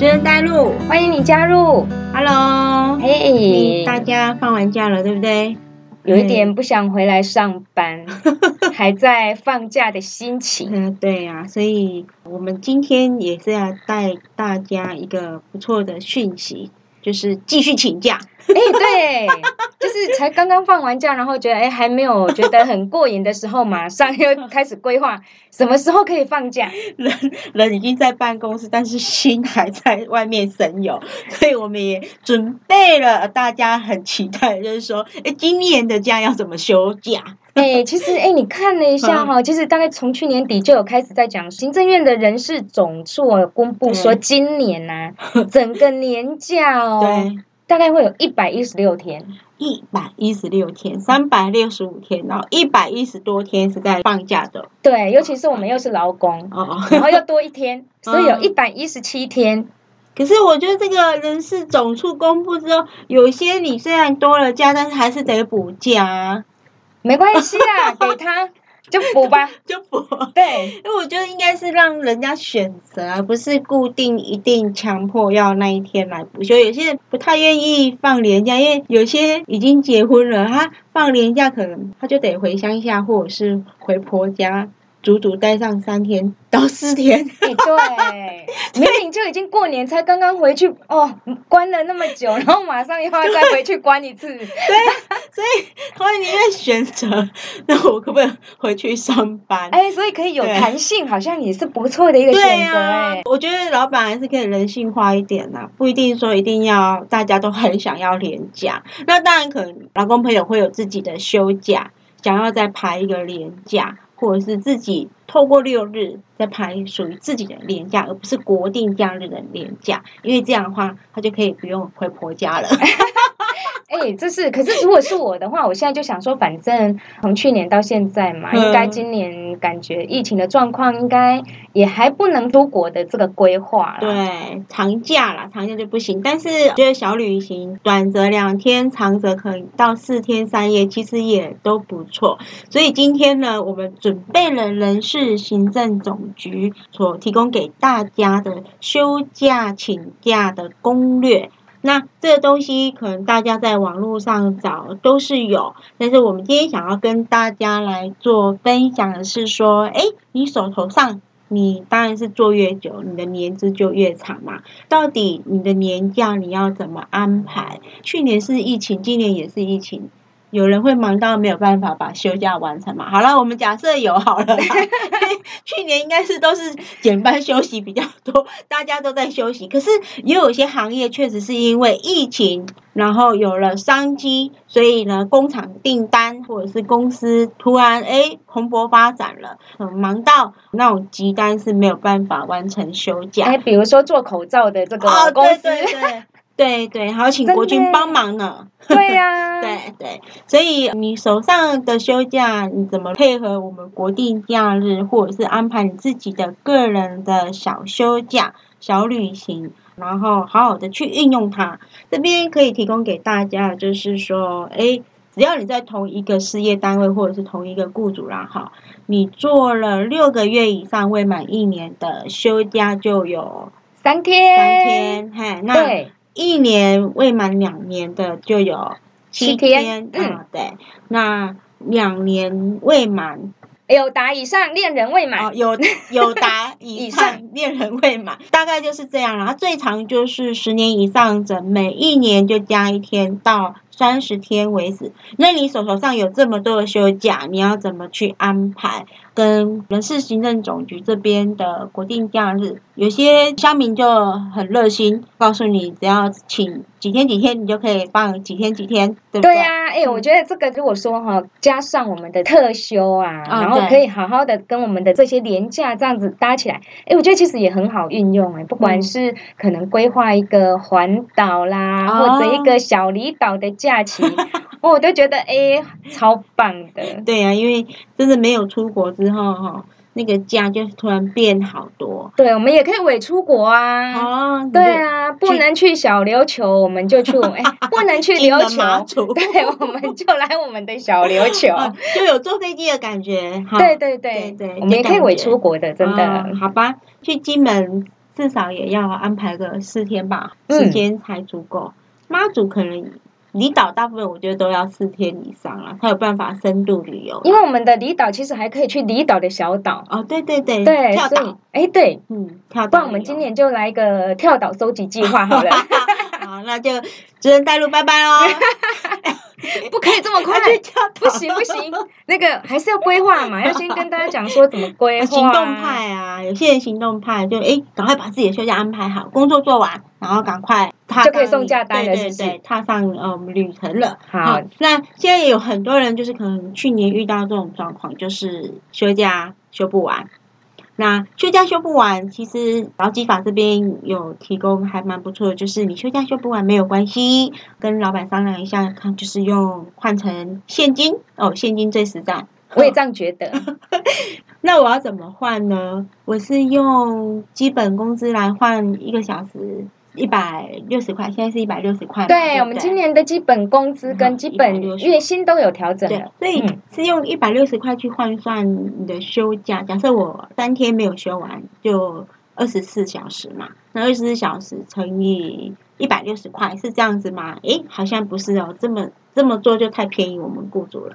持人带路，欢迎你加入。Hello，嘿，大家放完假了，对不对？有一点不想回来上班，还在放假的心情。嗯，对呀、所以我们今天也是要带大家一个不错的讯息，就是继续请假。哎、对，就是才刚刚放完假，然后觉得哎还没有觉得很过瘾的时候，马上又开始规划什么时候可以放假。人人已经在办公室，但是心还在外面神游，所以我们也准备了，大家很期待，就是说，哎，今年的假要怎么休假？哎、其实哎、你看了一下哈、其实大概从去年底就有开始在讲，行政院的人事总处公布说，今年呐、整个年假哦，对，大概会有一百一十六天。一百一十六天，三百六十五天，然后一百一十多天是在放假的。对，尤其是我们又是劳工，哦，然后又多一天，所以有嗯一百一十七天。可是我觉得这个人事总处公布之后，有些你虽然多了假，但是还是得补假啊，没关系啦，给他就补吧。就补。对，因为我觉得应该是让人家选择，而不是固定一定强迫要那一天来补休。有些人不太愿意放年假，因为有些已经结婚了，他放年假可能他就得回乡下或者是回婆家，足足待上三天到四天。哎、对，明明就已经过年，才刚刚回去哦，关了那么久，然后马上又要再回去关一次。对所以所以宁愿选择，那我可不可以回去上班？哎，所以可以有对弹性，好像也是不错的一个对选择啊哎。，我觉得老板还是可以人性化一点呐、不一定说一定要大家都很想要廉假。那当然，可能老公朋友会有自己的休假，想要再排一个廉假，或者是自己透过六日在排属于自己的年假，而不是国定假日的年假，因为这样的话，他就可以不用回婆家了。哎，这是，可是如果是我的话，我现在就想说，反正从去年到现在嘛，嗯应该今年感觉疫情的状况应该也还不能出国的这个规划啦。对，长假啦，长假就不行。但是我觉得小旅行，短则两天，长则可以到四天三夜，其实也都不错。所以今天呢，我们准备了人事行政总局所提供给大家的休假请假的攻略。那这个东西可能大家在网络上找都是有，但是我们今天想要跟大家来做分享的是说，哎，你手头上你当然是做越久，你的年资就越长嘛。到底你的年假你要怎么安排？去年是疫情，今年也是疫情，有人会忙到没有办法把休假完成嘛？好了，我们假设有好了啦 去年应该是都是减班休息比较多，大家都在休息。可是也有一些行业确实是因为疫情，然后有了商机，所以呢，工厂订单或者是公司突然哎蓬勃发展了，嗯，忙到那种急单是没有办法完成休假。哎，比如说做口罩的这个哦，公司，对对对对对，还要请国军帮忙呢。对呀，对对，所以你手上的休假，你怎么配合我们国定假日，或者是安排你自己的个人的小休假、小旅行，然后好好的去运用它。这边可以提供给大家，的就是说，哎。只要你在同一个事业单位或者是同一个雇主啦，哈，你做了六个月以上未满一年的休假就有三天，三，天，嘿，那对，一年未满两年的就有七天，天啊、对，那两年未满。有达以上恋人未满。哦，，有有达 以上。恋人未满，大概就是这样。然后最长就是十年以上者，每一年就加一天到三十天为止。那你手头上有这么多的休假，你要怎么去安排？跟人事行政总局这边的国定假日，有些乡民就很热心，告诉你只要请几天几天，你就可以放几天几天，对不对呀、哎、嗯我觉得这个如果说哈，加上我们的特休啊，然后可以好好的跟我们的这些年假这样子搭起来，哎，我觉得其实也很好运用哎，不管嗯是可能规划一个环岛啦，哦或者一个小离岛的假期，我都觉得哎超棒的。对呀、因为真的没有出国之后哈，那个家就突然变好多。对，我们也可以伪出国啊。哦，对啊，不能去小琉球，我们就去哎，不能去琉球，对，我们就来我们的小琉球。哦就有坐飞机的感觉。哈对对对对对我们也可以伪就感觉出国的，真的。哦好吧，去金门至少也要安排个四天吧，嗯时间才足够。妈祖可能离岛大部分我觉得都要四天以上了，才有办法深度旅游。因为我们的离岛其实还可以去离岛的小岛，哦，对对对，对，跳岛，哎对，嗯，跳岛。不然我们今年就来一个跳岛收集计划好了，好，那就只能带路拜拜喽。这么快不行不行，那个还是要规划嘛，要先跟大家讲说怎么规划、行动。派啊，有些人行动派就哎，赶快把自己的休假安排好，工作做完，然后赶快踏就可以上送假单了对对对，踏上呃我们旅程了。好，那现在也有很多人就是可能去年遇到这种状况，就是休假休不完。那休假休不完，其实劳基法这边有提供还蛮不错的，就是你休假休不完没有关系，跟老板商量一下，看就是用换成现金哦，现金最实在。我也这样觉得。那我要怎么换呢？我是用基本工资来换一个小时一百六十块，现在是一百六十块嘛。对，不我们今年的基本工资跟基本月薪都有调整对，。所以嗯是用一百六十块去换算你的休假。假设我三天没有休完，就二十四小时嘛，那二十四小时乘以一百六十块是这样子吗？诶，好像不是哦，这么这么做就太便宜我们雇主了。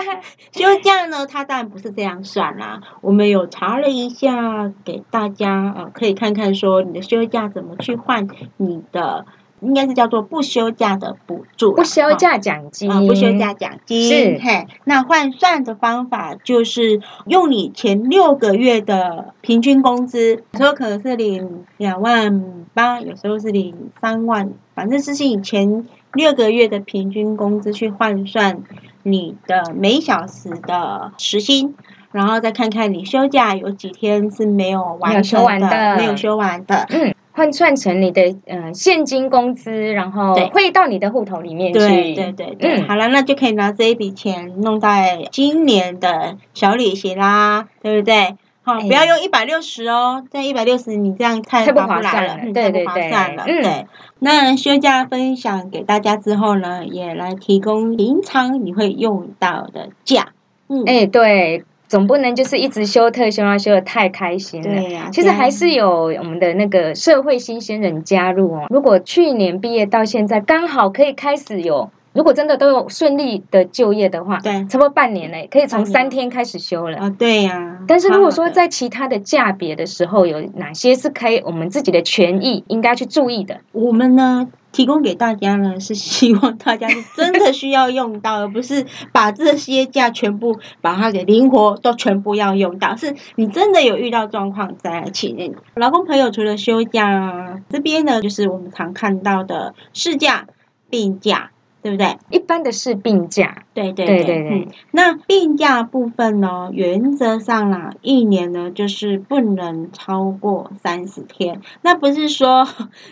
休假呢，它当然不是这样算啦。我们有查了一下，给大家呃可以看看说你的休假怎么去换你的，应该是叫做不休假的补助。不休假奖金，啊、不休假奖金是嘿，那换算的方法就是用你前六个月的平均工资，有时候可能是领两万八，有时候是领三万，反正就是以前六个月的平均工资去换算你的每小时的时薪。然后再看看你休假有几天是没有完没有休成完的没有休完的，嗯，换算成你的呃现金工资，然后对汇到你的户头里面去。对对对对，嗯好了，那就可以拿这一笔钱弄在今年的小旅行啦，对不对？好、哎不要用一百六十哦，这一百六十你这样太太不划来了，划算了嗯太不划对对对算了。嗯对，那休假分享给大家之后呢，也来提供平常你会用到的假。嗯，哎、对，总不能就是一直休特休啊，休的太开心了。对呀、其实还是有我们的那个社会新鲜人加入哦。如果去年毕业到现在，刚好可以开始有，如果真的都有顺利的就业的话，对差不多半年嘞，可以从三天开始休了。啊、对呀、但是如果说在其他的价别的时候，有哪些是可以我们自己的权益应该去注意的？我们呢提供给大家呢，是希望大家是真的需要用到，而不是把这些假全部把它给灵活都全部要用到。是你真的有遇到状况再来请劳工朋友，除了休假，这边呢就是我们常看到的事假、病假，对不对？一般的是病假，对对对对对嗯。那病假部分呢，原则上啦，一年呢就是不能超过三十天。那不是说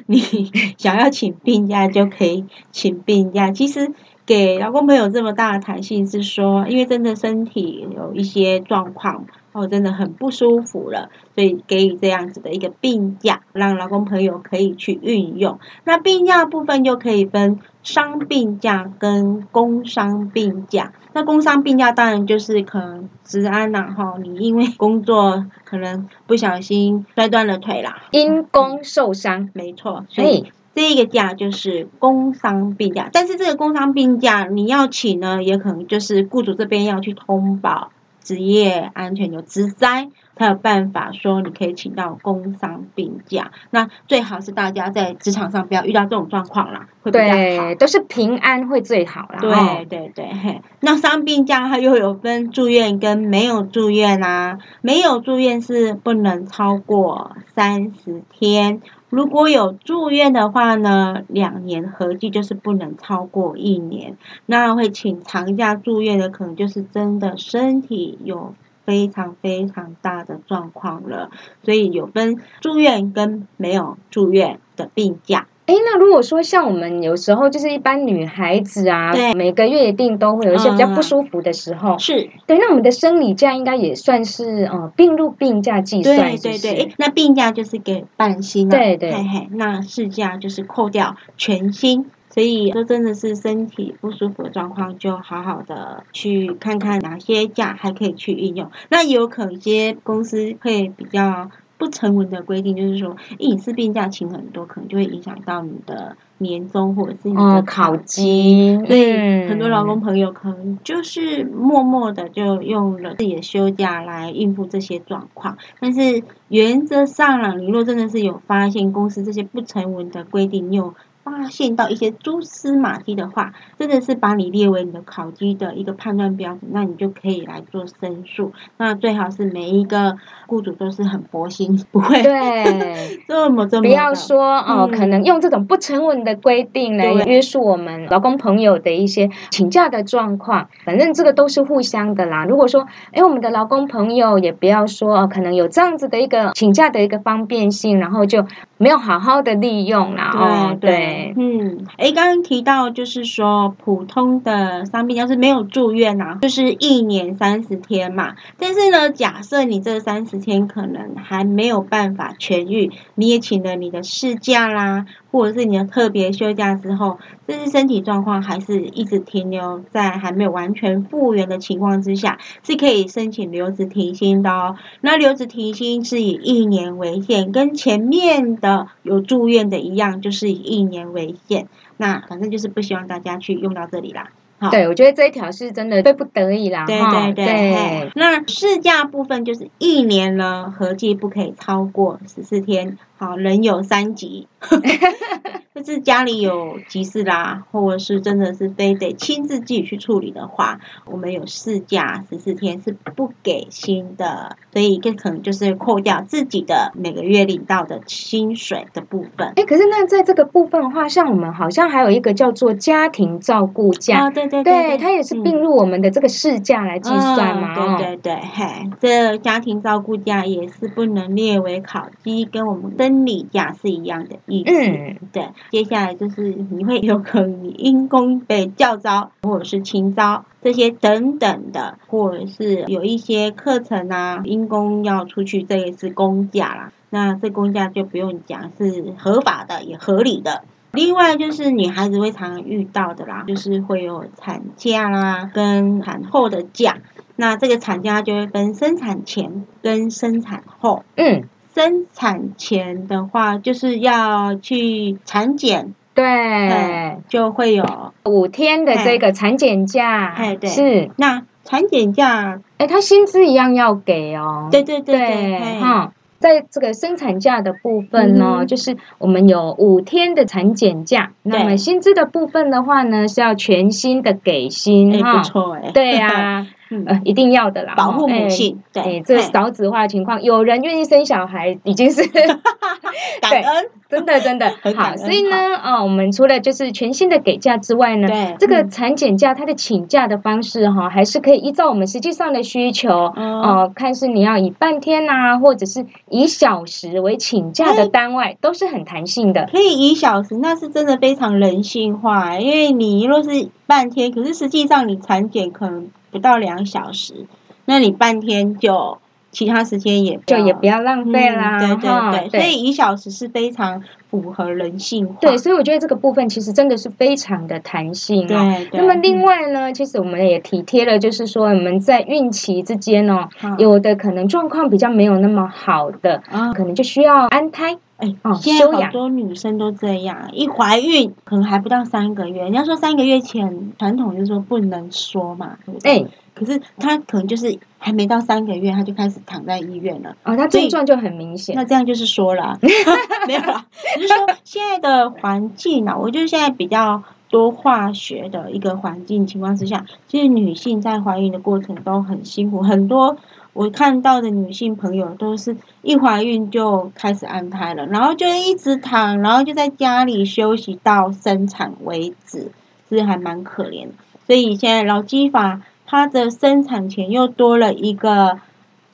你想要请病假就可以请病假，其实。给老公朋友这么大的弹性，是说，因为真的身体有一些状况，哦，真的很不舒服了，所以给予这样子的一个病假，让老公朋友可以去运用。那病假部分又可以分伤病假跟工伤病假。那工伤病假当然就是可能治安呐、哈，你因为工作可能不小心摔断了腿啦，因工受伤，没错，所以哎，这一个假就是工伤病假。但是这个工伤病假你要请呢，也可能就是雇主这边要去通报职业安全有职灾，才有办法说你可以请到工伤病假。那最好是大家在职场上不要遇到这种状况啦，会比较好。对，都是平安会最好啦。对哦对对，嘿，那伤病假它又有分住院跟没有住院啊，没有住院是不能超过三十天，如果有住院的话呢，两年合计就是不能超过一年。那会请长假住院的，可能就是真的身体有非常非常大的状况了，所以有分住院跟没有住院的病假。哎，那如果说像我们有时候就是一般女孩子啊对，每个月一定都会有一些比较嗯不舒服的时候，是，对，那我们的生理假应该也算是呃并入病假计算，对对对，那病假就是给半薪啊，对对嘿嘿，那事假就是扣掉全薪。所以说，真的是身体不舒服的状况，就好好的去看看哪些假还可以去运用。那也有可能一些公司会比较不不成文的规定，就是说隐私病假请很多，可能就会影响到你的年终或者是你的考绩。所以很多劳工嗯朋友可能就是默默的就用了自己的休假来应付这些状况，但是原则上啦，你若真的是有发现公司这些不成文的规定，你有发现到一些蛛丝马迹的话，真的是把你列为你的考绩的一个判断标准，那你就可以来做申诉。那最好是每一个雇主都是很佛心，不会对。这么这么不要说哦，嗯可能用这种不成文的规定来约束我们劳工朋友的一些请假的状况，反正这个都是互相的啦。如果说，哎，我们的劳工朋友也不要说哦，可能有这样子的一个请假的一个方便性，然后就没有好好的利用啦。哦，对嗯，诶，刚刚提到就是说，普通的伤病要是没有住院啊，就是一年三十天嘛。但是呢，假设你这三十天可能还没有办法痊愈，你也请了你的事假啦，或者是你的特别休假之后，但是身体状况还是一直停留在还没有完全复原的情况之下，是可以申请留职停薪的哦。那留职停薪是以一年为限，跟前面的有住院的一样，就是以一年为限。那反正就是不希望大家去用到这里啦。好对，我觉得这一条是真的非不得已啦。对哈对对，那试驾部分就是一年呢，合计不可以超过十四天。好，人有三急，就是家里有急事啦，或者是真的是非得亲自自己去处理的话，我们有事假十四天是不给薪的，所以这可能就是扣掉自己的每个月领到的薪水的部分。哎，可是那在这个部分的话，像我们好像还有一个叫做家庭照顾假，哦，对对对，它也是嗯并入我们的这个事假来计算嘛。对对对，嘿，这家庭照顾假也是不能列为考绩，跟我们生理假是一样的意思。嗯，对，接下来就是你会有可能因公被教招或者是勤招这些等等的，或者是有一些课程啊，因公要出去，这也是公假啦。那这公假就不用讲，是合法的也合理的。另外就是女孩子会常遇到的啦，就是会有产假啦，跟产后的假。那这个产假就会分生产前跟生产后。嗯，生产前的话，就是要去产检，对，就会有五天的这个产检假哎，对。是，那产检假，哎，他薪资一样要给哦。对对对哈。在这个生产假的部分呢，嗯就是我们有五天的产检假，那么薪资的部分的话呢，是要全薪的给薪哎，哈。不。错哎，对呀，嗯，呃，一定要的啦，保护母。性，哎，对哎，，这个少子化的情况，有人愿意生小孩，已经是 感恩，真的真的 好。所以呢，哦，我们除了就是全新的给假之外呢，对，这个嗯产检假它的请假的方式哈，还是可以依照我们实际上的需求，哦，哦，看是你要以半天呐、或者是以小时为请假的单位，都是很弹性的。可以以小时，那是真的非常人性化，因为你若是半天，可是实际上你产检可能不到两小时，那你半天就其他时间也就也不要浪费啦，嗯、对哈对对，所以一小时是非常符合人性化。对，所以我觉得这个部分其实真的是非常的弹性对。那么另外呢，其实我们也体贴了，就是说我们在孕期之间哦，嗯有的可能状况比较没有那么好的，啊，可能就需要安胎。哎哦，现在好多女生都这样，一怀孕可能还不到三个月，人家说三个月前传统就是说不能说嘛，对不对？哎，可是她可能就是还没到三个月，她就开始躺在医院了。哦，它所以症状就很明显。那这样就是说了啊，没有啦，只是说现在的环境啊，我觉得现在比较多化学的一个环境情况之下，其实女性在怀孕的过程都很辛苦，很多我看到的女性朋友都是一怀孕就开始安胎了，然后就一直躺，然后就在家里休息到生产为止，是还蛮可怜。所以现在劳基法它的生产前又多了一个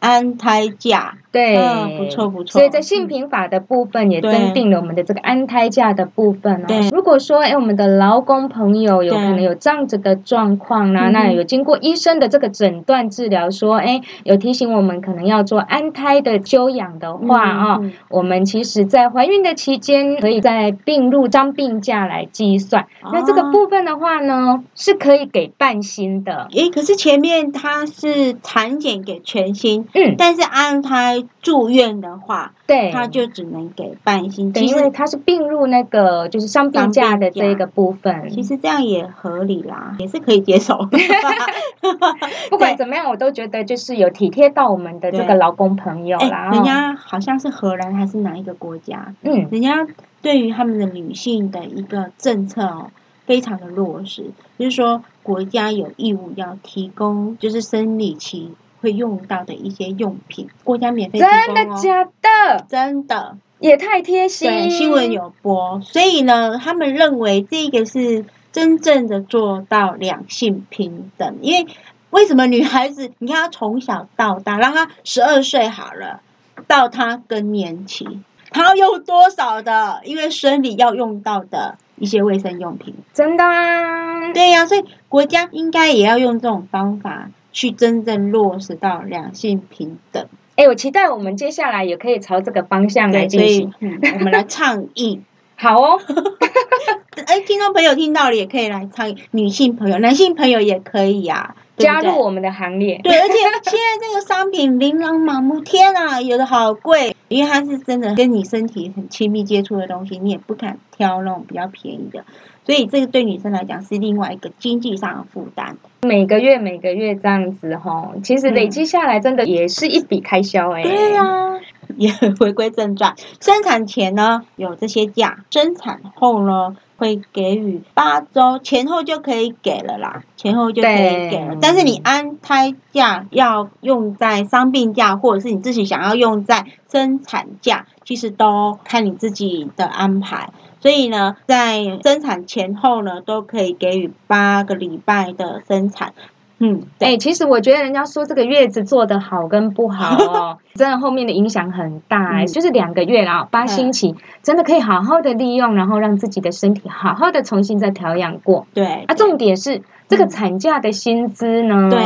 安胎假。对，嗯不错不错所以在性平法的部分也对增定了我们的这个安胎假的部分哦对。如果说哎，我们的劳工朋友有可能有这样子的状况啦，那有经过医生的这个诊断治疗，说哎，有提醒我们可能要做安胎的休养的话啊、嗯嗯我们其实在怀孕的期间可以在并入张病假来计算。那这个哦部分的话呢，是可以给半薪的。诶，可是前面它是产检给全薪，嗯，但是安胎住院的话，对，他就只能给半薪。对，其实因为它是并入那个就是伤病假的这个部分。其实这样也合理啦，也是可以接受。不管怎么样，我都觉得就是有体贴到我们的这个劳工朋友啦。人家好像是荷兰还是哪一个国家？嗯，人家对于他们的女性的一个政策哦。非常的落实，就是说国家有义务要提供，就是生理期会用到的一些用品，国家免费提供真的假的？真的，也太贴心。对，新闻有播，所以呢，他们认为这个是真正的做到两性平等。因为为什么女孩子，你看她从小到大，让她十二岁好了，到她更年期，她要用多少的？因为生理要用到的。一些卫生用品，真的啊，对呀，所以国家应该也要用这种方法去真正落实到两性平等。哎，我期待我们接下来也可以朝这个方向来进行。我们来倡议，好哦。哎，听众朋友听到了也可以来倡议，女性朋友、男性朋友也可以呀。加入我们的行列。对，而且现在这个商品琳琅满目，天啊，有的好贵，因为它是真的跟你身体很亲密接触的东西，你也不敢挑那种比较便宜的，所以这个对女生来讲是另外一个经济上的负担。每个月每个月这样子吼，其实累积下来真的也是一笔开销哎。对呀。也回归正传，生产前呢有这些假，生产后呢会给予八周，前后就可以给了啦，前后就可以给了。但是你安胎假要用在伤病假，或者是你自己想要用在生产假，其实都看你自己的安排。所以呢，在生产前后呢，都可以给予八个礼拜的生产。嗯，哎，其实我觉得人家说这个月子做的好跟不好 哦，真的后面的影响很大。就是两个月啦，八星期，真的可以好好的利用，然后让自己的身体好好的重新再调养过。对，啊，重点是这个产假的薪资呢？对，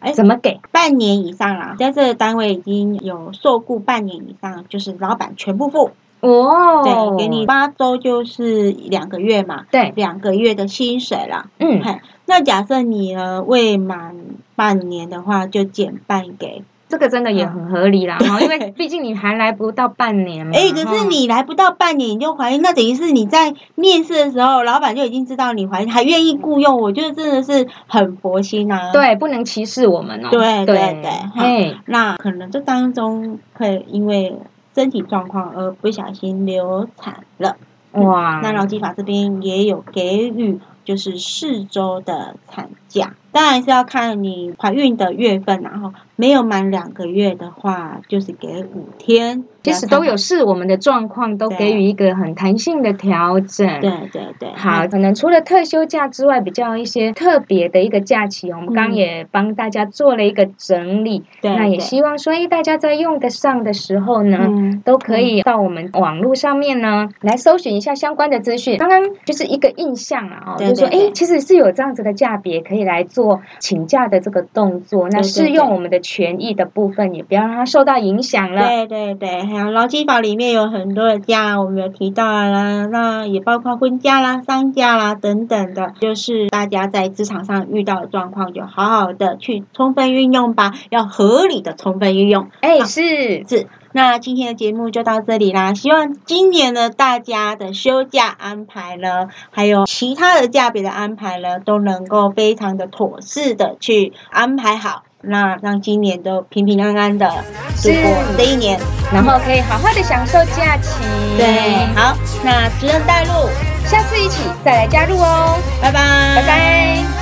哎，怎么给？半年以上啦，在这个单位已经有受雇半年以上，就是老板全部付。哦，对，给你八周就是两个月嘛，对，两个月的薪水啦。嗯，那假设你呢未满半年的话，就减半给。这个真的也很合理啦，因为毕竟你还来不到半年嘛。哎，可是你来不到半年你就怀孕，那等于是你在面试的时候，老板就已经知道你怀孕，还愿意雇佣，我觉得真的是很佛心啊。对，不能歧视我们哦。对对对，嘿，那可能这当中会因为。身体状况而不小心流产了，哇！那劳基法这边也有给予，就是四周的产假。当然是要看你怀孕的月份，然后没有满两个月的话，就是给五天。其实都有视我们的状况，都给予一个很弹性的调整。对对对。好，可能除了特休假之外，比较一些特别的一个假期，我们刚也帮大家做了一个整理。对。那也希望说，哎，大家在用得上的时候呢，都可以到我们网络上面呢来搜寻一下相关的资讯。刚刚就是一个印象啊，哦，就是说，哎，其实是有这样子的价别可以来做。做请假的这个动作，那适用我们的权益的部分，也不要让它受到影响了。对对对，还有劳基法里面有很多的假，我们有提到啦，那也包括婚假啦、丧假啦等等的，就是大家在职场上遇到的状况，就好好的去充分运用吧，要合理的充分运用。哎，是是。那今天的节目就到这里啦。希望今年呢，大家的休假安排呢，还有其他的假别的安排呢，都能够非常的妥适的去安排好。那让今年都平平安安的度过这一年，然后可以好好的享受假期。对，好，那主任带路，下次一起再来加入哦。拜拜，拜拜。